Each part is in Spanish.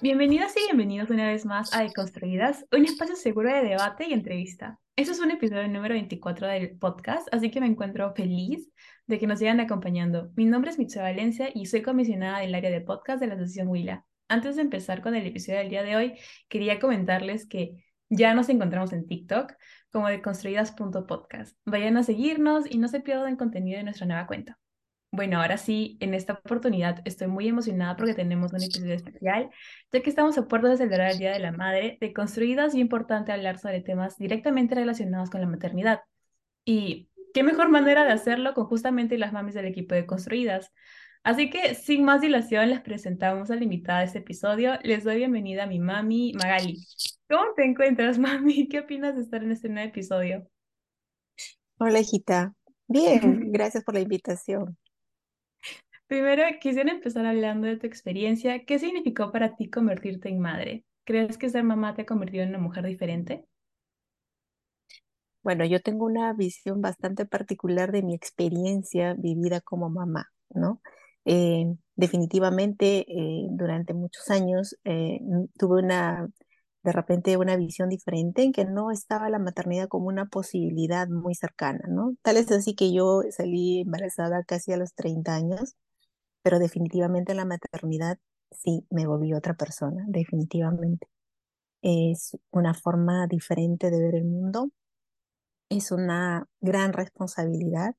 Bienvenidas y bienvenidos una vez más a Deconstruidas, un espacio seguro de debate y entrevista. Este es un episodio número 24 del podcast, así que me encuentro feliz de que nos sigan acompañando. Mi nombre es Mitsuo Valencia y soy comisionada del área de podcast de la Asociación Huila. Antes de empezar con el episodio del día de hoy, quería comentarles que ya nos encontramos en TikTok como deconstruidas.podcast. Vayan a seguirnos y no se pierdan contenido de nuestra nueva cuenta. Bueno, ahora sí, en esta oportunidad estoy muy emocionada porque tenemos un episodio especial, ya que estamos a puerto de celebrar el Día de la Madre, de construidas y importante hablar sobre temas directamente relacionados con la maternidad. Y qué mejor manera de hacerlo con justamente las mamis del equipo de Construidas. Así que, sin más dilación, les presentamos a la invitada de este episodio. Les doy bienvenida a mi mami, Magali. ¿Cómo te encuentras, mami? ¿Qué opinas de estar en este nuevo episodio? Hola, hijita. Bien, gracias por la invitación. Primero, quisiera empezar hablando de tu experiencia. ¿Qué significó para ti convertirte en madre? ¿Crees que ser mamá te ha convertido en una mujer diferente? Bueno, yo tengo una visión bastante particular de mi experiencia vivida como mamá, ¿no? Eh, definitivamente, eh, durante muchos años eh, tuve una, de repente, una visión diferente en que no estaba la maternidad como una posibilidad muy cercana, ¿no? Tal es así que yo salí embarazada casi a los 30 años pero definitivamente la maternidad sí me volví otra persona, definitivamente. Es una forma diferente de ver el mundo, es una gran responsabilidad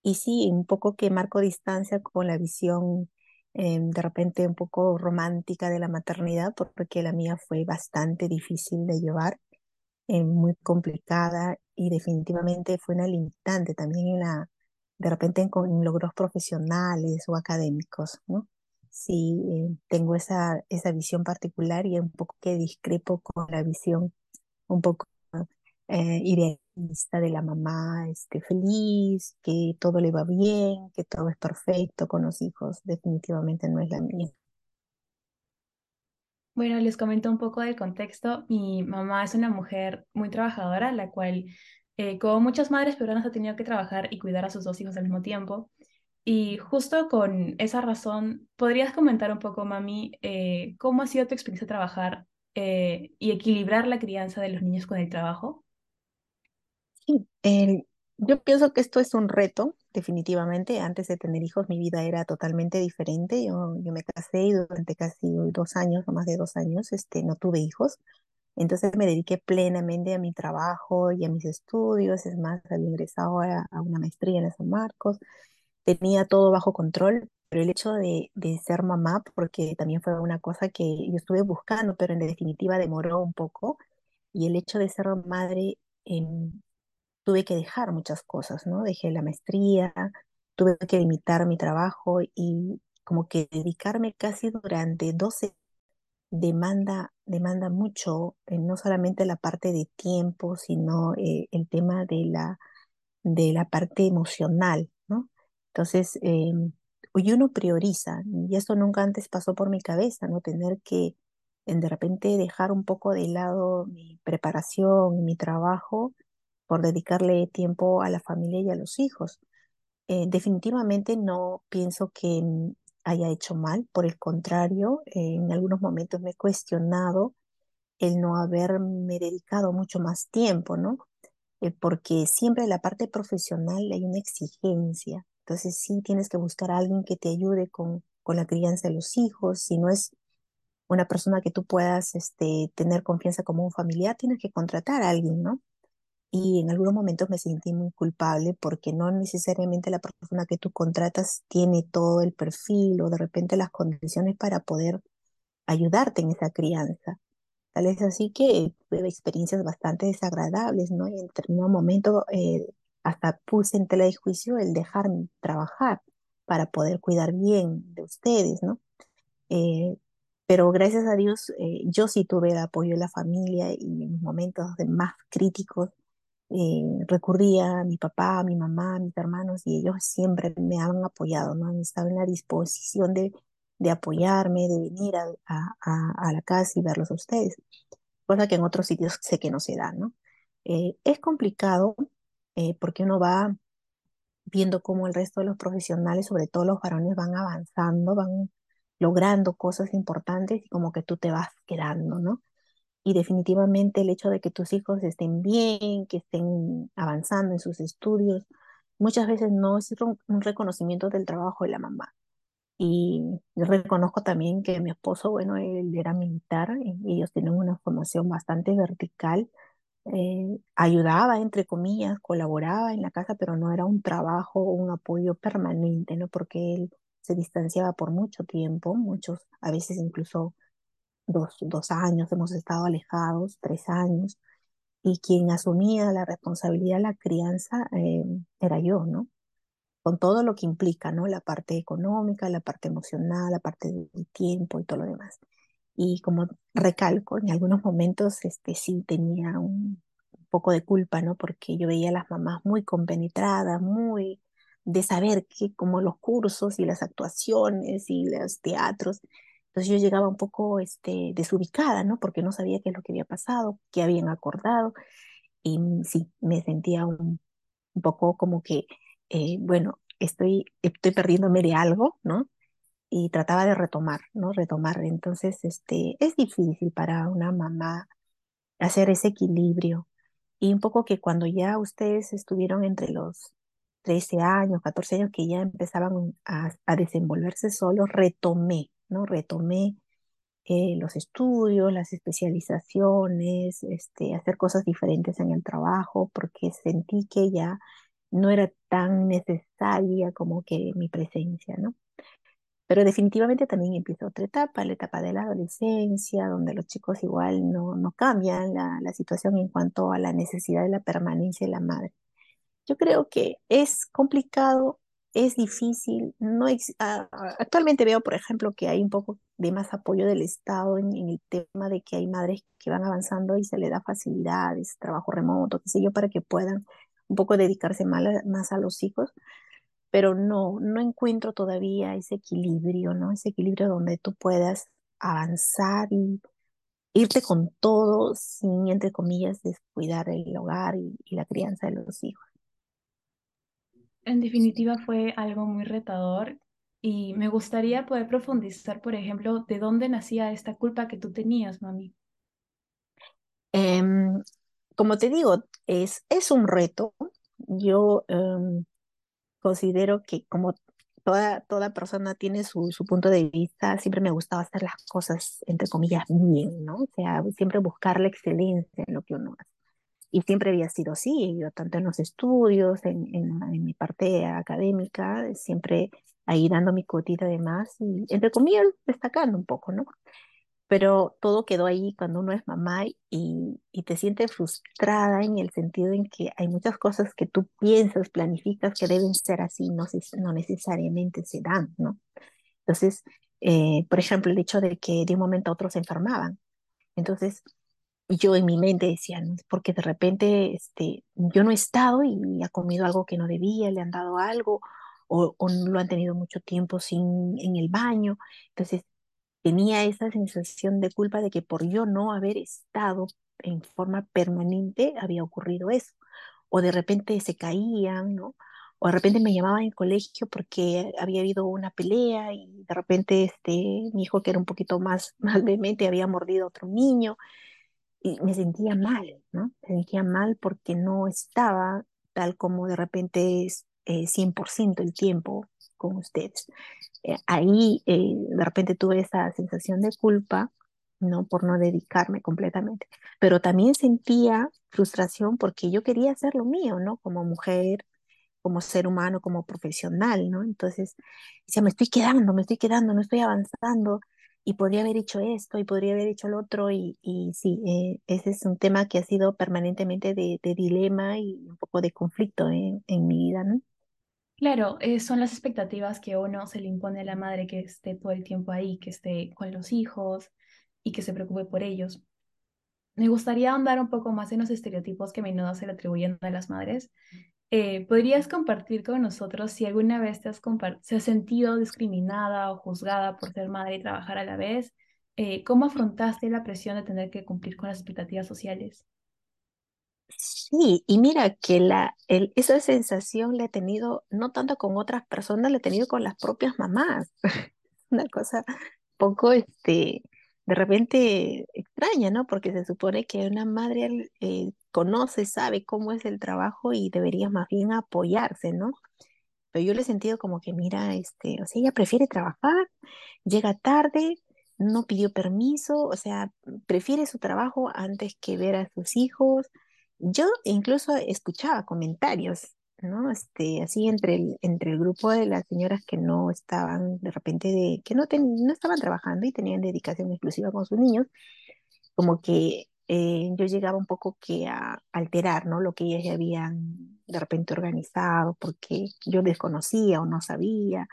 y sí, un poco que marco distancia con la visión eh, de repente un poco romántica de la maternidad, porque la mía fue bastante difícil de llevar, eh, muy complicada y definitivamente fue una limitante también en la de repente en, logros profesionales o académicos, ¿no? Sí, eh, tengo esa, esa visión particular y un poco que discrepo con la visión un poco eh, idealista de la mamá este, feliz, que todo le va bien, que todo es perfecto con los hijos. Definitivamente no es la mía. Bueno, les comento un poco del contexto. Mi mamá es una mujer muy trabajadora, la cual eh, como muchas madres peruanas ha tenido que trabajar y cuidar a sus dos hijos al mismo tiempo. Y justo con esa razón, ¿podrías comentar un poco, mami, eh, cómo ha sido tu experiencia trabajar eh, y equilibrar la crianza de los niños con el trabajo? Sí, yo pienso que esto es un reto, definitivamente. Antes de tener hijos, mi vida era totalmente diferente. Yo, yo me casé y durante casi dos años, o más de dos años, este, no tuve hijos. Entonces me dediqué plenamente a mi trabajo y a mis estudios. Es más, había ingresado a, una maestría en San Marcos. Tenía todo bajo control, pero el hecho de, ser mamá, porque también fue una cosa que yo estuve buscando, pero en definitiva demoró un poco. Y el hecho de ser madre, em, tuve que dejar muchas cosas, ¿no? Dejé la maestría, tuve que limitar mi trabajo y como que dedicarme casi durante 12 demanda, demanda mucho, eh, no solamente la parte de tiempo, sino eh, el tema de la, de la parte emocional, ¿no? Entonces, em, y uno prioriza, y eso nunca antes pasó por mi cabeza, ¿no? Tener que de repente dejar un poco de lado mi preparación, mi trabajo, por dedicarle tiempo a la familia y a los hijos. Eh, definitivamente no pienso que mm, haya hecho mal, por el contrario, en algunos momentos me he cuestionado el no haberme dedicado mucho más tiempo, ¿no? Eh, porque siempre en la parte profesional hay una exigencia, entonces sí tienes que buscar a alguien que te ayude con, con la crianza de los hijos, si no es una persona que tú puedas este, tener confianza como un familiar, tienes que contratar a alguien, ¿no? Y en algunos momentos me sentí muy culpable porque no necesariamente la persona que tú contratas tiene todo el perfil o de repente las condiciones para poder ayudarte en esa crianza. Tal es así que tuve experiencias bastante desagradables, ¿no? Y en determinado momento eh, hasta puse en tela de juicio el dejarme trabajar para poder cuidar bien de ustedes, ¿no? Eh, pero gracias a Dios eh, yo sí tuve el apoyo de la familia y en momentos de más críticos eh, recurría a mi papá, a mi mamá, a mis hermanos y ellos siempre me han apoyado, ¿no? Han estado en la disposición de, de apoyarme, de venir a, a, la casa y verlos a ustedes, cosa que en otros sitios sé que no se da, ¿no? Eh, es complicado eh, porque uno va viendo cómo el resto de los profesionales, sobre todo los varones, van avanzando, van logrando cosas importantes y como que tú te vas quedando, ¿no? Y definitivamente el hecho de que tus hijos estén bien, que estén avanzando en sus estudios, muchas veces no es un reconocimiento del trabajo de la mamá. Y yo reconozco también que mi esposo, bueno, él era militar y ellos tienen una formación bastante vertical. eh, ayudaba, entre comillas, colaboraba en la casa, pero no era un trabajo un apoyo permanente, ¿no? Porque él se distanciaba por mucho tiempo, muchos, a veces incluso dos, dos años hemos estado alejados, tres años, y quien asumía la responsabilidad de la crianza eh, era yo, ¿no? Con todo lo que implica, ¿no? La parte económica, la parte emocional, la parte del tiempo y todo lo demás. Y como recalco, en algunos momentos este, sí tenía un, poco de culpa, ¿no? Porque yo veía a las mamás muy compenetradas, muy de saber que como los cursos y las actuaciones y los teatros, entonces yo llegaba un poco este, desubicada, ¿no? Porque no sabía qué es lo que había pasado, qué habían acordado, y sí, me sentía un, un poco como que, eh, bueno, estoy, estoy perdiéndome de algo, ¿no? y trataba de retomar, ¿no? Retomar. Entonces, este, es difícil para una mamá hacer ese equilibrio. Y un poco que cuando ya ustedes estuvieron entre los 13 años, 14 años, que ya empezaban a, a desenvolverse solos, retomé, ¿no? Retomé eh, los estudios, las especializaciones, este, hacer cosas diferentes en el trabajo, porque sentí que ya no era tan necesaria como que mi presencia, ¿no? Pero definitivamente también empieza otra etapa, la etapa de la adolescencia, donde los chicos igual no, no cambian la, la situación en cuanto a la necesidad de la permanencia de la madre. Yo creo que es complicado, es difícil. No ex- a- actualmente veo, por ejemplo, que hay un poco de más apoyo del Estado en, el tema de que hay madres que van avanzando y se les da facilidades, trabajo remoto, qué sé yo, para que puedan un poco dedicarse más a, los hijos pero no, no encuentro todavía ese equilibrio, ¿no? Ese equilibrio donde tú puedas avanzar y irte con todo sin, entre comillas, descuidar el hogar y la crianza de los hijos. En definitiva fue algo muy retador y me gustaría poder profundizar, por ejemplo, de dónde nacía esta culpa que tú tenías, mami. Em, como te digo, es, es un reto. Yo em, considero que como toda, toda persona tiene su, su punto de vista, siempre me gustaba hacer las cosas, entre comillas, bien, ¿no? O sea, siempre buscar la excelencia en lo que uno hace. Y siempre había sido así, yo tanto en los estudios, en, en, en mi parte académica, siempre ahí dando mi cuotita de más y, entre comillas, destacando un poco, ¿no? Pero todo quedó ahí cuando uno es mamá y, y te sientes frustrada en el sentido en que hay muchas cosas que tú piensas, planificas que deben ser así, no, no necesariamente se dan, ¿no? Entonces, eh, por ejemplo, el hecho de que de un momento a otro se enfermaban. Entonces, yo en mi mente decía, porque de repente este, yo no he estado y ha comido algo que no debía, le han dado algo o, o lo han tenido mucho tiempo sin en el baño. Entonces, tenía esa sensación de culpa de que por yo no haber estado en forma permanente había ocurrido eso. O de repente se caían, ¿no? O de repente me llamaban en el colegio porque había habido una pelea y de repente este, mi hijo que era un poquito más, más vehemente había mordido a otro niño y me sentía mal, ¿no? Me sentía mal porque no estaba tal como de repente es eh, 100% el tiempo con ustedes eh, ahí eh, de repente tuve esa sensación de culpa, ¿no? Por no dedicarme completamente. Pero también sentía frustración porque yo quería hacer lo mío, ¿no? Como mujer, como ser humano, como profesional, ¿no? Entonces, decía, me estoy quedando, me estoy quedando, no estoy avanzando y podría haber hecho esto y podría haber hecho lo otro y, y sí, eh, ese es un tema que ha sido permanentemente de, de dilema y un poco de conflicto en, en mi vida, ¿no? Claro, eh, son las expectativas que uno se le impone a la madre que esté todo el tiempo ahí, que esté con los hijos y que se preocupe por ellos. Me gustaría ahondar un poco más en los estereotipos que a menudo se le atribuyen a las madres. Eh, ¿podrías compartir con nosotros si alguna vez te has, se has sentido discriminada o juzgada por ser madre y trabajar a la vez? Eh, ¿cómo afrontaste la presión de tener que cumplir con las expectativas sociales? Sí, y mira que la, esa sensación la he tenido no tanto con otras personas, la he tenido con las propias mamás. una cosa poco, este, de repente extraña, ¿no? Porque se supone que una madre eh, conoce, sabe cómo es el trabajo y debería más bien apoyarse, ¿no? Pero yo le he sentido como que, mira, este, o sea, ella prefiere trabajar, llega tarde, no pidió permiso, o sea, prefiere su trabajo antes que ver a sus hijos. Yo incluso escuchaba comentarios, ¿no? Este, así entre el, entre el grupo de las señoras que no estaban, de repente, de, que no, no estaban trabajando y tenían dedicación exclusiva con sus niños, como que eh, yo llegaba un poco que a alterar, ¿no? Lo que ellas ya habían de repente organizado, porque yo desconocía o no sabía,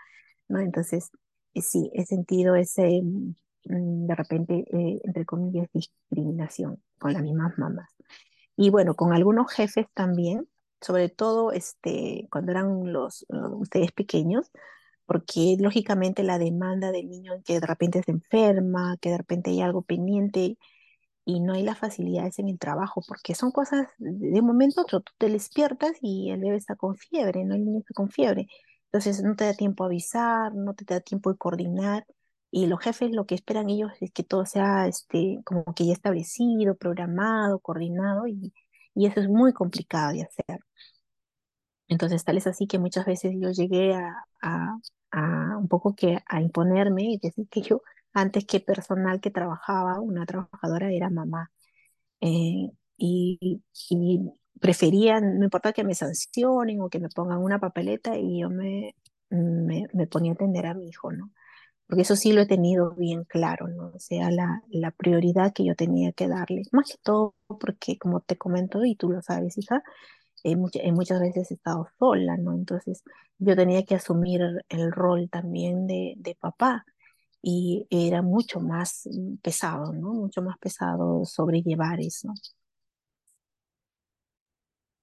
¿no? Entonces, eh, sí, he sentido ese, mm, de repente, eh, entre comillas, discriminación con las mismas mamás. Y bueno, con algunos jefes también, sobre todo este, cuando eran los, ustedes pequeños, porque lógicamente la demanda del niño que de repente se enferma, que de repente hay algo pendiente y no hay las facilidades en el trabajo, porque son cosas de un momento a otro, tú te despiertas y el bebé está con fiebre, no el niño está con fiebre. Entonces no te da tiempo a avisar, no te da tiempo de coordinar y los jefes lo que esperan ellos es que todo sea este, como que ya establecido, programado, coordinado y, y eso es muy complicado de hacer. Entonces tal es así que muchas veces yo llegué a, a, a un poco que a imponerme y decir que yo antes que personal que trabajaba, una trabajadora era mamá. Eh, y, y preferían, no importa que me sancionen o que me pongan una papeleta y yo me, me, me, ponía a atender a mi hijo, ¿no? Porque eso sí lo he tenido bien claro, ¿no? O sea, la, la prioridad que yo tenía que darle. Más que todo porque, como te comento, y tú lo sabes, hija, eh, muchas veces he estado sola, ¿no? Entonces yo tenía que asumir el rol también de, de papá y era mucho más mm, pesado, ¿no? Mucho más pesado sobrellevar eso.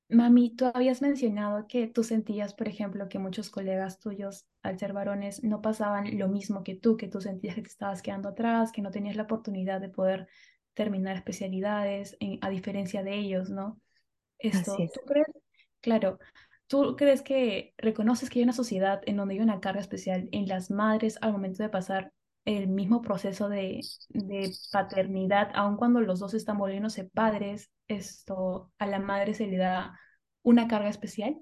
Mami, tú habías mencionado que tú sentías, por ejemplo, que muchos colegas tuyos, al ser varones, no pasaban lo mismo que tú, que tú sentías que te estabas quedando atrás, que no tenías la oportunidad de poder terminar especialidades, a diferencia de ellos, ¿no? Esto, ¿tú crees? Claro, ¿tú crees que reconoces que hay una sociedad en donde hay una carga especial en las madres al momento de pasar el mismo proceso de, de, paternidad, aun cuando los dos están volviéndose padres, esto a la madre se le da una carga especial?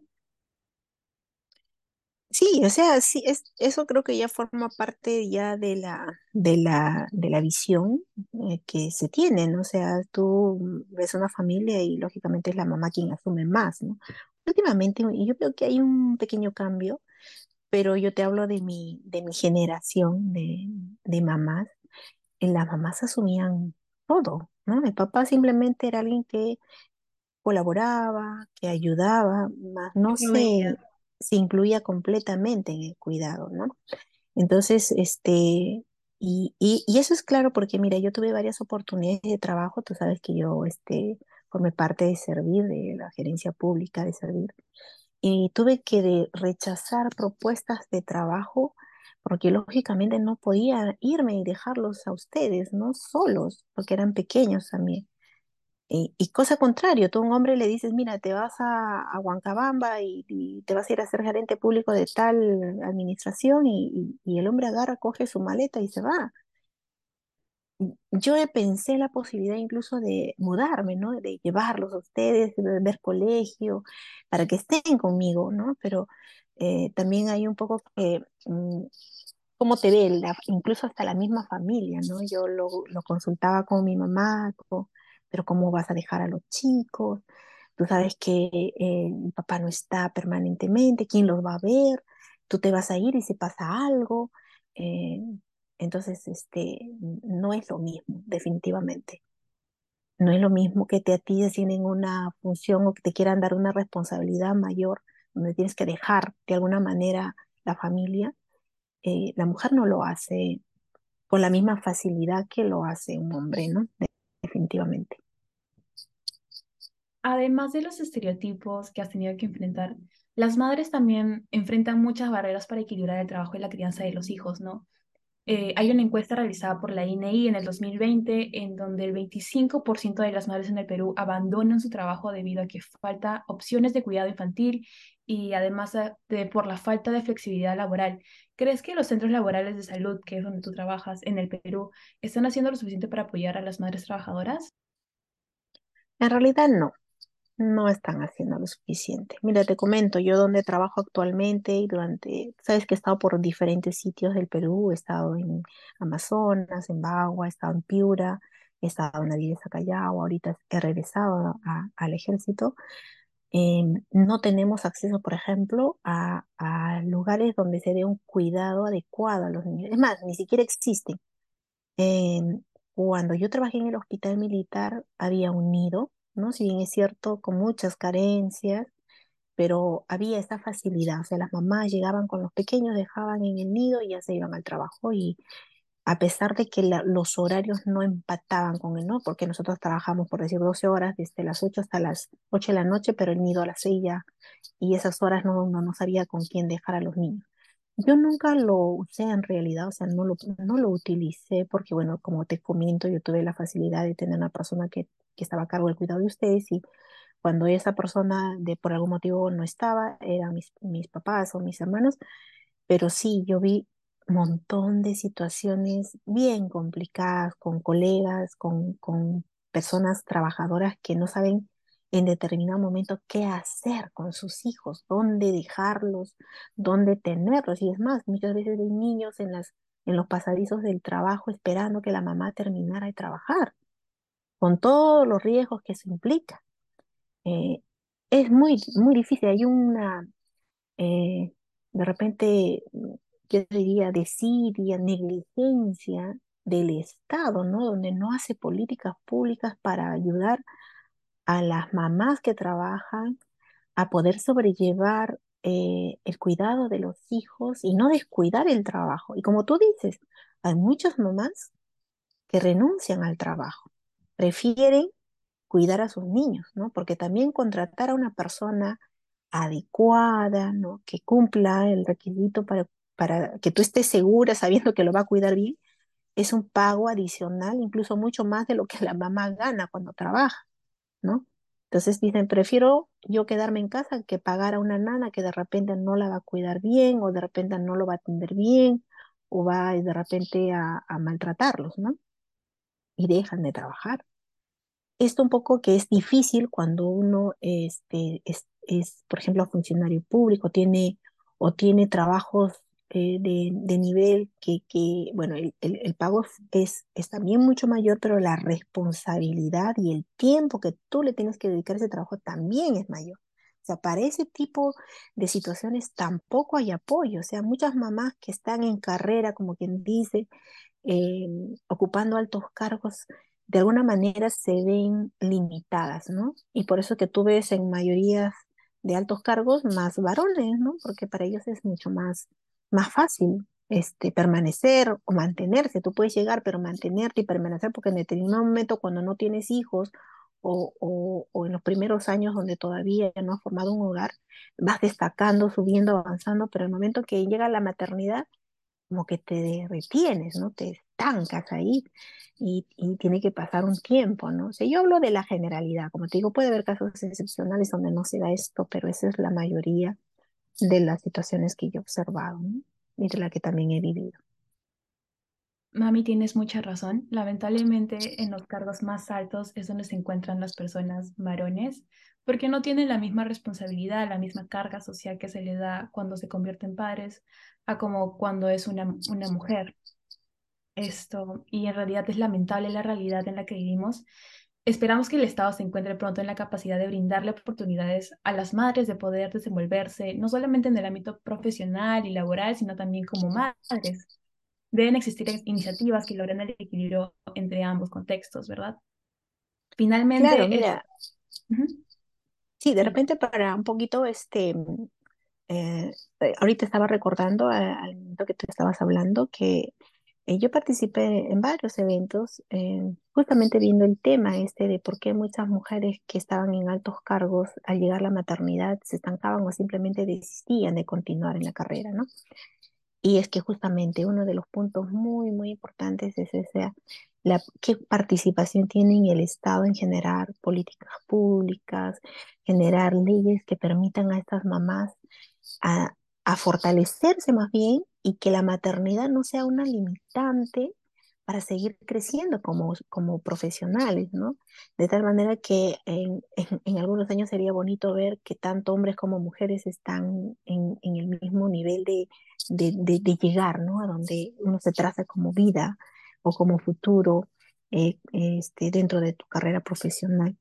Sí, o sea, sí, es, eso creo que ya forma parte ya de la, de la, de la visión eh, que se tiene, ¿no? O sea, tú ves una familia y lógicamente es la mamá quien asume más, ¿no? Últimamente, yo creo que hay un pequeño cambio pero yo te hablo de mi, de mi generación de, de mamás. Las mamás asumían todo, ¿no? Mi papá simplemente era alguien que colaboraba, que ayudaba, más no se, se incluía completamente en el cuidado, ¿no? Entonces, este, y, y, y, eso es claro porque, mira, yo tuve varias oportunidades de trabajo, tú sabes que yo, este, formé parte de Servir, de la gerencia pública de Servir, y tuve que rechazar propuestas de trabajo porque lógicamente no podía irme y dejarlos a ustedes, ¿no? Solos, porque eran pequeños también. Y, y cosa contrario, tú a un hombre le dices, mira, te vas a, a Huancabamba y, y, te vas a ir a ser gerente público de tal administración y, y el hombre agarra, coge su maleta y se va yo pensé la posibilidad incluso de mudarme, ¿no? De llevarlos a ustedes, de ver colegio, para que estén conmigo, ¿no? Pero eh, también hay un poco que, mm, cómo te ve, la, incluso hasta la misma familia, ¿no? Yo lo, lo consultaba con mi mamá, pero ¿cómo vas a dejar a los chicos? Tú sabes que eh, mi papá no está permanentemente, ¿quién los va a ver? Tú te vas a ir y si pasa algo. Eh, entonces, este, no es lo mismo, definitivamente. No es lo mismo que te a ti tienen una función o que te quieran dar una responsabilidad mayor, donde tienes que dejar de alguna manera la familia. Eh, la mujer no lo hace con la misma facilidad que lo hace un hombre, ¿no? Definitivamente. Además de los estereotipos que has tenido que enfrentar, las madres también enfrentan muchas barreras para equilibrar el trabajo y la crianza de los hijos, ¿no? Eh, hay una encuesta realizada por la INEI en el 2020 en donde el 25% de las madres en el Perú abandonan su trabajo debido a que falta opciones de cuidado infantil y además de, por la falta de flexibilidad laboral. ¿Crees que los centros laborales de salud, que es donde tú trabajas en el Perú, están haciendo lo suficiente para apoyar a las madres trabajadoras? En realidad no, no están haciendo lo suficiente. Mira, te comento, yo donde trabajo actualmente y durante, sabes que he estado por diferentes sitios del Perú, he estado en Amazonas, en Bagua, he estado en Piura, he estado en la Callao, ahorita he regresado al ejército. Em, no tenemos acceso, por ejemplo, a, a lugares donde se dé un cuidado adecuado a los niños. Es más, ni siquiera existen. Em, cuando yo trabajé en el hospital militar había un nido, ¿no? Si bien es cierto, con muchas carencias, pero había esta facilidad. O sea, las mamás llegaban con los pequeños, dejaban en el nido y ya se iban al trabajo. Y a pesar de que los horarios no empataban con el no, porque nosotros trabajamos, por decir, 12 horas, desde las 8 hasta las 8 de la noche, pero el nido a las 6 ya, y esas horas no, no, no sabía con quién dejar a los niños. Yo nunca lo usé en realidad, o sea, no lo, no lo utilicé porque, bueno, como te comento, yo tuve la facilidad de tener una persona que, que estaba a cargo del cuidado de ustedes y cuando esa persona de por algún motivo no estaba, eran mis, mis papás o mis hermanos, pero sí, yo vi un montón de situaciones bien complicadas con colegas, con, con personas trabajadoras que no saben en determinado momento qué hacer con sus hijos, dónde dejarlos, dónde tenerlos. Y es más, muchas veces hay niños en, las, en los pasadizos del trabajo esperando que la mamá terminara de trabajar, con todos los riesgos que eso implica. Eh, es muy, muy difícil. Hay una, eh, de repente, yo diría, desidia, negligencia del Estado, ¿no? Donde no hace políticas públicas para ayudar a las mamás que trabajan a poder sobrellevar eh, el cuidado de los hijos y no descuidar el trabajo. Y como tú dices, hay muchas mamás que renuncian al trabajo, prefieren cuidar a sus niños, ¿no? Porque también contratar a una persona adecuada, ¿no? Que cumpla el requisito para, para que tú estés segura sabiendo que lo va a cuidar bien, es un pago adicional, incluso mucho más de lo que la mamá gana cuando trabaja. ¿no? Entonces dicen, prefiero yo quedarme en casa que pagar a una nana que de repente no la va a cuidar bien o de repente no lo va a atender bien o va de repente a, a maltratarlos, ¿no? Y dejan de trabajar. Esto un poco que es difícil cuando uno este, es, es, por ejemplo, funcionario público, tiene o tiene trabajos eh, de, de, nivel que, que bueno, el, el, pago es, es también mucho mayor, pero la responsabilidad y el tiempo que tú le tienes que dedicar a ese trabajo también es mayor. O sea, para ese tipo de situaciones tampoco hay apoyo. O sea, muchas mamás que están en carrera, como quien dice, eh, ocupando altos cargos, de alguna manera se ven limitadas, ¿no? Y por eso que tú ves en mayoría de altos cargos más varones, ¿no? Porque para ellos es mucho más más fácil este, permanecer o mantenerse. Tú puedes llegar, pero mantenerte y permanecer, porque en determinado momento cuando no tienes hijos o, o, o, en los primeros años donde todavía no has formado un hogar, vas destacando, subiendo, avanzando, pero el momento que llega la maternidad, como que te retienes, ¿no? Te estancas ahí y, tiene que pasar un tiempo, ¿no? O yo hablo de la generalidad, como te digo, puede haber casos excepcionales donde no se da esto, pero esa es la mayoría de las situaciones que yo he observado y de la que también he vivido. Mami, tienes mucha razón. Lamentablemente en los cargos más altos es donde se encuentran las personas varones, porque no tienen la misma responsabilidad, la misma carga social que se le da cuando se convierten en padres, a como cuando es una, una mujer. Esto, y en realidad es lamentable la realidad en la que vivimos Esperamos que el Estado se encuentre pronto en la capacidad de brindarle oportunidades a las madres de poder desenvolverse, no solamente en el ámbito profesional y laboral, sino también como madres. Deben existir iniciativas que logren el equilibrio entre ambos contextos, ¿verdad? Finalmente. Claro, mira. Sí, de repente para un poquito, este, eh, ahorita estaba recordando al momento que tú estabas hablando que eh, yo participé en varios eventos, eh, justamente viendo el tema este de por qué muchas mujeres que estaban en altos cargos al llegar a la maternidad se estancaban o simplemente desistían de continuar en la carrera, ¿no? Y es que justamente uno de los puntos muy, muy importantes es esa, la, qué participación tiene el Estado en generar políticas públicas, generar leyes que permitan a estas mamás a, fortalecerse más bien y que la maternidad no sea una limitante para seguir creciendo como, profesionales, ¿no? De tal manera que en, algunos años sería bonito ver que tanto hombres como mujeres están en, el mismo nivel de, llegar, ¿no? A donde uno se traza como vida o como futuro eh, este, dentro de tu carrera profesional.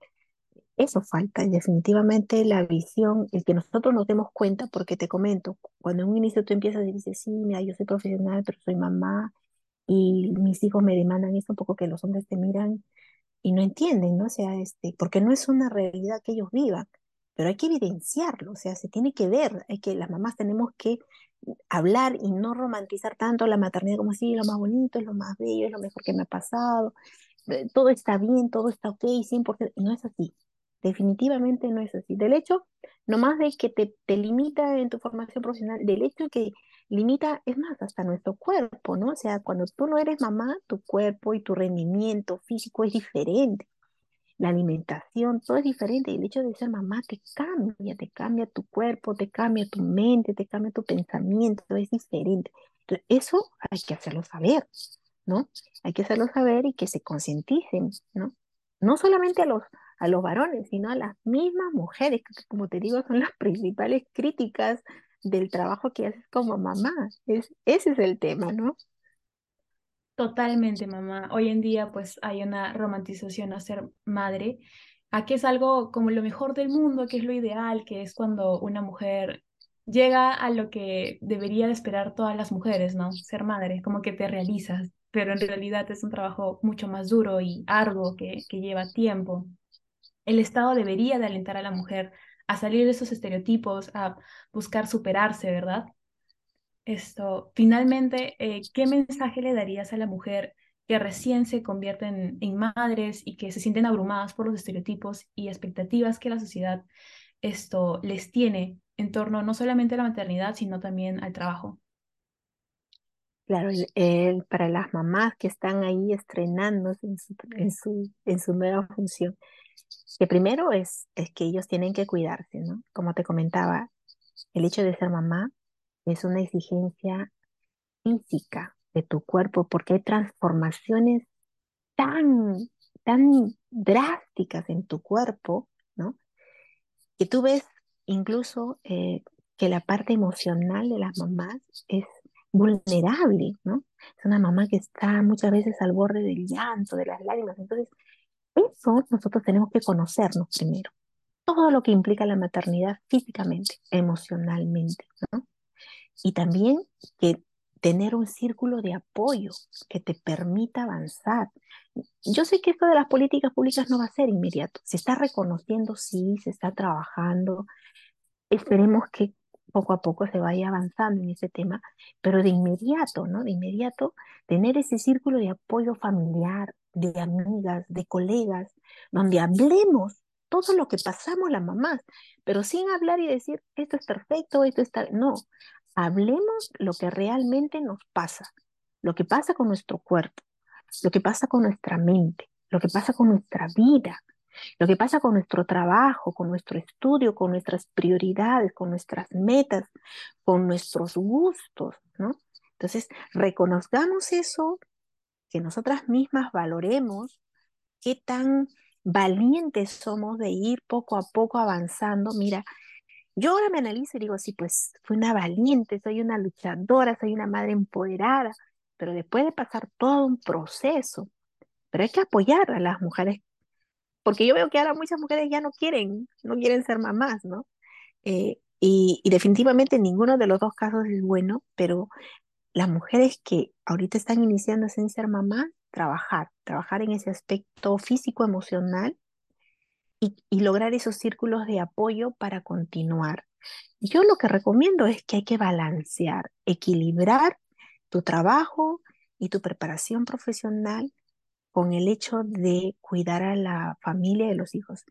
Eso falta y definitivamente la visión, el que nosotros nos demos cuenta, porque te comento, cuando en un inicio tú empiezas y dices, sí, mira, yo soy profesional, pero soy mamá y mis hijos me demandan eso, un poco que los hombres te miran y no entienden, ¿no? O sea, este, porque no es una realidad que ellos vivan, pero hay que evidenciarlo, o sea, se tiene que ver, hay que, las mamás tenemos que hablar y no romantizar tanto la maternidad como si lo más bonito, es lo más bello, es lo mejor que me ha pasado, eh, todo está bien, todo está ok, 100%, y no es así. Definitivamente no es así. Del hecho, más de que te, te limita en tu formación profesional, del hecho que limita, es más, hasta nuestro cuerpo, ¿no? O sea, cuando tú no eres mamá, tu cuerpo y tu rendimiento físico es diferente. La alimentación, todo es diferente. Y el hecho de ser mamá te cambia, te cambia tu cuerpo, te cambia tu mente, te cambia tu pensamiento, es diferente. Eso hay que hacerlo saber, ¿no? Hay que hacerlo saber y que se concienticen, ¿no? No solamente a los a los varones, sino a las mismas mujeres, que como te digo, son las principales críticas del trabajo que haces como mamá. Es, ese es el tema, ¿no? Totalmente, mamá. Hoy en día pues hay una romantización a ser madre, a que es algo como lo mejor del mundo, que es lo ideal, que es cuando una mujer llega a lo que debería de esperar todas las mujeres, ¿no? Ser madre, como que te realizas, pero en realidad es un trabajo mucho más duro y arduo que, que lleva tiempo el Estado debería de alentar a la mujer a salir de esos estereotipos, a buscar superarse, ¿verdad? Esto, finalmente, eh, ¿qué mensaje le darías a la mujer que recién se convierten en madres y que se sienten abrumadas por los estereotipos y expectativas que la sociedad esto les tiene en torno no solamente a la maternidad, sino también al trabajo? Claro, para las mamás que están ahí estrenándose en su, en su, en función, que primero es, es que ellos tienen que cuidarse, ¿no? Como te comentaba, el hecho de ser mamá es una exigencia física de tu cuerpo porque hay transformaciones tan, tan drásticas en tu cuerpo, ¿no? Que tú ves incluso eh, que la parte emocional de las mamás es vulnerable, ¿no? Es una mamá que está muchas veces al borde del llanto, de las lágrimas. Entonces, eso nosotros tenemos que conocernos primero. Todo lo que implica la maternidad físicamente, emocionalmente, ¿no? Y también que tener un círculo de apoyo que te permita avanzar. Yo sé que esto de las políticas públicas no va a ser inmediato. Se está reconociendo, sí, se está trabajando. Esperemos que poco a poco se vaya avanzando en ese tema, pero de inmediato, ¿no? De inmediato tener ese círculo de apoyo familiar, de amigas, de colegas, donde hablemos todo lo que pasamos las mamás, pero sin hablar y decir, esto es perfecto, esto está... No, hablemos lo que realmente nos pasa, lo que pasa con nuestro cuerpo, lo que pasa con nuestra mente, lo que pasa con nuestra vida, lo que pasa con nuestro trabajo, con nuestro estudio, con nuestras prioridades, con nuestras metas, con nuestros gustos, ¿no? Entonces, reconozcamos eso, que nosotras mismas valoremos qué tan valientes somos de ir poco a poco avanzando. Mira, yo ahora me analizo y digo, sí, pues fui una valiente, soy una luchadora, soy una madre empoderada, pero después de pasar todo un proceso, pero hay que apoyar a las mujeres porque yo veo que ahora muchas mujeres ya no quieren, no quieren ser mamás, ¿no? Eh, y, y, definitivamente ninguno de los dos casos es bueno, pero las mujeres que ahorita están iniciando en ser mamás, trabajar, trabajar en ese aspecto físico, emocional y, y lograr esos círculos de apoyo para continuar. Yo lo que recomiendo es que hay que balancear, equilibrar tu trabajo y tu preparación profesional con el hecho de cuidar a la familia de los hijos.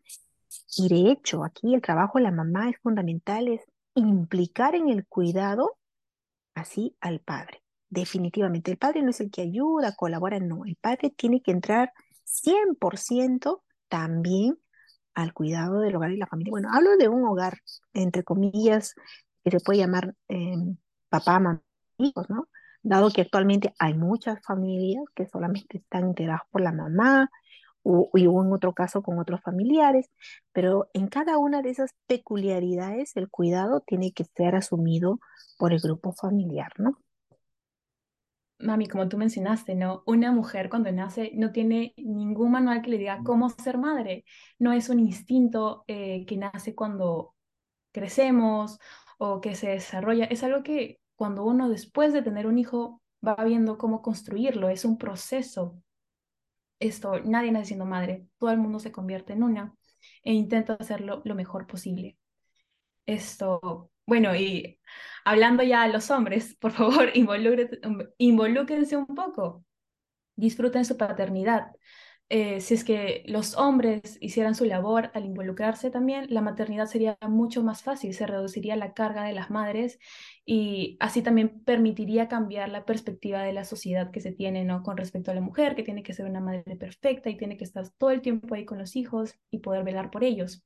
Y de hecho, aquí el trabajo de la mamá es fundamental, es implicar en el cuidado así al padre. Definitivamente, el padre no es el que ayuda, colabora, no, el padre tiene que entrar 100% también al cuidado del hogar y la familia. Bueno, hablo de un hogar, entre comillas, que se puede llamar eh, papá, mamá, hijos, ¿no? Dado que actualmente hay muchas familias que solamente están integradas por la mamá, o, o en otro caso con otros familiares, pero en cada una de esas peculiaridades el cuidado tiene que ser asumido por el grupo familiar, ¿no? Mami, como tú mencionaste, ¿no? Una mujer cuando nace no tiene ningún manual que le diga cómo ser madre. No es un instinto eh, que nace cuando crecemos o que se desarrolla. Es algo que cuando uno después de tener un hijo va viendo cómo construirlo. Es un proceso. Esto, nadie nace siendo madre. Todo el mundo se convierte en una e intenta hacerlo lo mejor posible. Esto, bueno, y hablando ya a los hombres, por favor, involúquense un poco, disfruten su paternidad. Eh, si es que los hombres hicieran su labor al involucrarse también, la maternidad sería mucho más fácil, se reduciría la carga de las madres y así también permitiría cambiar la perspectiva de la sociedad que se tiene ¿no? con respecto a la mujer, que tiene que ser una madre perfecta y tiene que estar todo el tiempo ahí con los hijos y poder velar por ellos.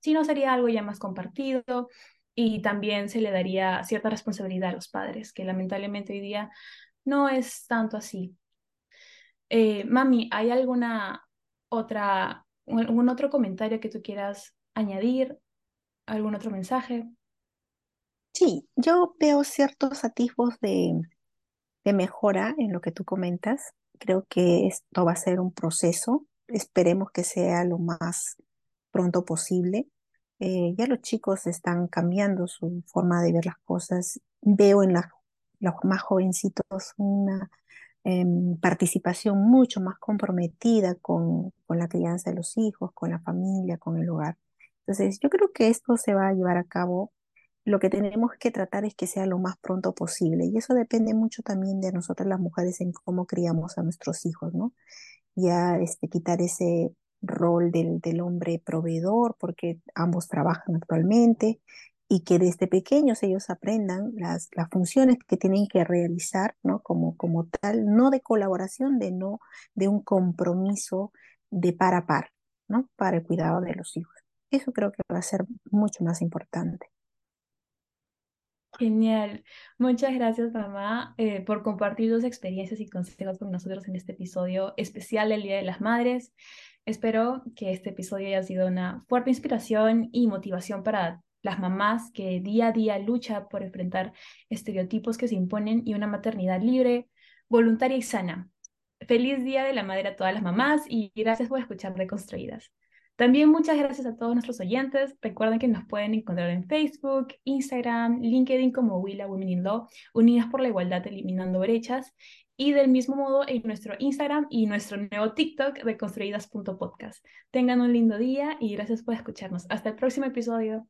Si no, sería algo ya más compartido y también se le daría cierta responsabilidad a los padres, que lamentablemente hoy día no es tanto así. Eh, mami, ¿hay alguna otra, algún otro comentario que tú quieras añadir? ¿Algún otro mensaje? Sí, yo veo ciertos atisbos de, de mejora en lo que tú comentas. Creo que esto va a ser un proceso. Esperemos que sea lo más pronto posible. Eh, ya los chicos están cambiando su forma de ver las cosas. Veo en la- los más jovencitos una em, participación mucho más comprometida con, con la crianza de los hijos, con la familia, con el hogar. Entonces, yo creo que esto se va a llevar a cabo. Lo que tenemos que tratar es que sea lo más pronto posible. Y eso depende mucho también de nosotras las mujeres en cómo criamos a nuestros hijos, ¿no? ya este, quitar ese rol del, del hombre proveedor, porque ambos trabajan actualmente, y que desde pequeños ellos aprendan las, las funciones que tienen que realizar, ¿no? Como, como tal, no de colaboración, de no, de un compromiso de par a par, ¿no? Para el cuidado de los hijos. Eso creo que va a ser mucho más importante. Genial. Muchas gracias, mamá, eh, por compartir tus experiencias y consejos con nosotros en este episodio especial del Día de las Madres. Espero que este episodio haya sido una fuerte inspiración y motivación para las mamás que día a día luchan por enfrentar estereotipos que se imponen y una maternidad libre, voluntaria y sana. Feliz Día de la Madre a todas las mamás y gracias por escuchar Reconstruidas. También muchas gracias a todos nuestros oyentes. Recuerden que nos pueden encontrar en Facebook, Instagram, LinkedIn como Willa Women in Law, Unidas por la Igualdad Eliminando Brechas. Y del mismo modo en nuestro Instagram y nuestro nuevo TikTok reconstruidas.podcast. Tengan un lindo día y gracias por escucharnos. Hasta el próximo episodio.